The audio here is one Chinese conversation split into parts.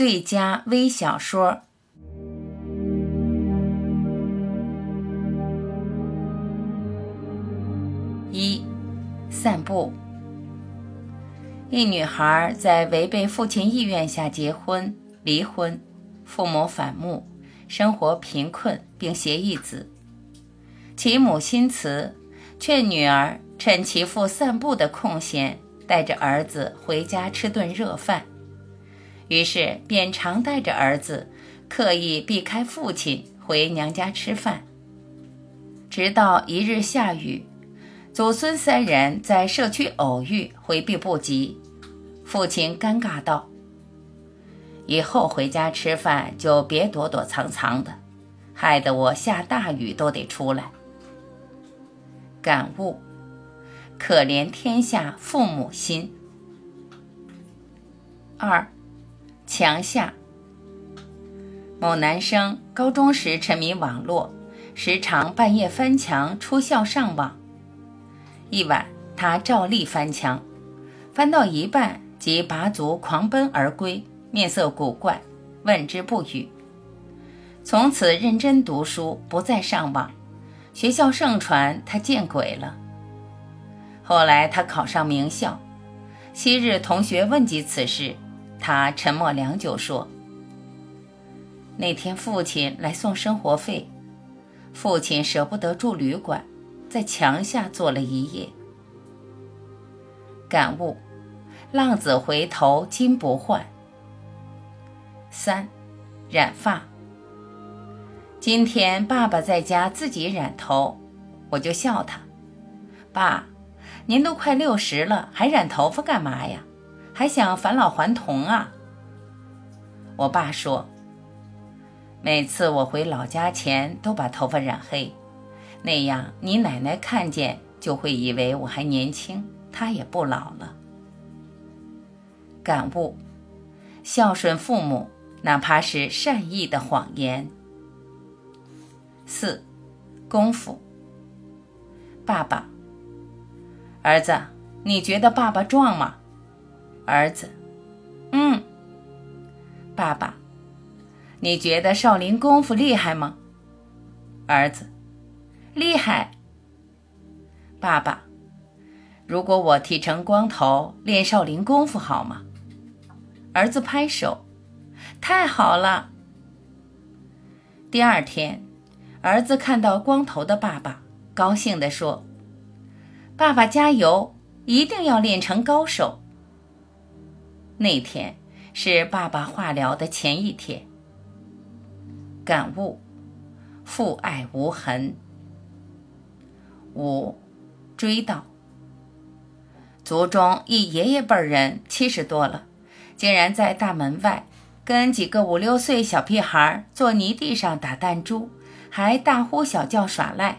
最佳微小说。一，散步。一女孩在违背父亲意愿下结婚、离婚，父母反目，生活贫困，并携一子。其母心慈，劝女儿趁其父散步的空闲，带着儿子回家吃顿热饭。于是便常带着儿子，刻意避开父亲回娘家吃饭。直到一日下雨。祖孙三人在社区偶遇，回避不及。父亲尴尬道：“以后回家吃饭就别躲躲藏藏的，害得我下大雨都得出来。”感悟：可怜天下父母心。二，墙下。某男生高中时沉迷网络，时常半夜翻墙出校上网。一晚，他照例翻墙，翻到一半即拔足狂奔而归，面色古怪，问之不语。从此认真读书，不再上网。学校盛传他见鬼了。后来他考上名校，昔日同学问及此事，他沉默良久，说：“那天父亲来送生活费，父亲舍不得住旅馆。”在墙下坐了一夜，感悟：浪子回头金不换。三，染发。今天爸爸在家自己染头，我就笑他：“爸，您都快六十了，还染头发干嘛呀？还想返老还童啊？”我爸说：“每次我回老家前都把头发染黑。”那样，你奶奶看见就会以为我还年轻，她也不老了。感悟：孝顺父母，哪怕是善意的谎言。四，功夫。爸爸，儿子，你觉得爸爸壮吗？儿子，嗯。爸爸，你觉得少林功夫厉害吗？儿子。厉害，爸爸。如果我剃成光头练少林功夫好吗？儿子拍手，太好了。第二天，儿子看到光头的爸爸，高兴地说：“爸爸加油，一定要练成高手。”那天是爸爸化疗的前一天。感悟：父爱无痕。五，追悼。族中一爷爷辈人七十多了，竟然在大门外跟几个五六岁小屁孩坐泥地上打弹珠，还大呼小叫耍赖。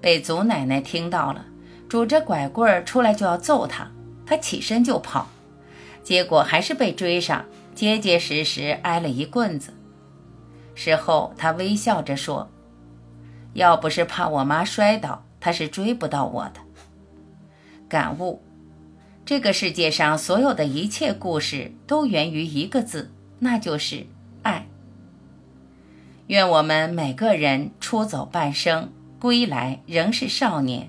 被祖奶奶听到了，拄着拐棍出来就要揍他，他起身就跑，结果还是被追上，结结实实挨了一棍子。事后他微笑着说。要不是怕我妈摔倒，他是追不到我的。感悟：这个世界上所有的一切故事都源于一个字，那就是爱。愿我们每个人出走半生，归来仍是少年，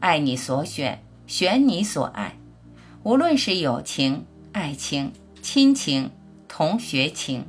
爱你所选，选你所爱。无论是友情、爱情、亲情、同学情。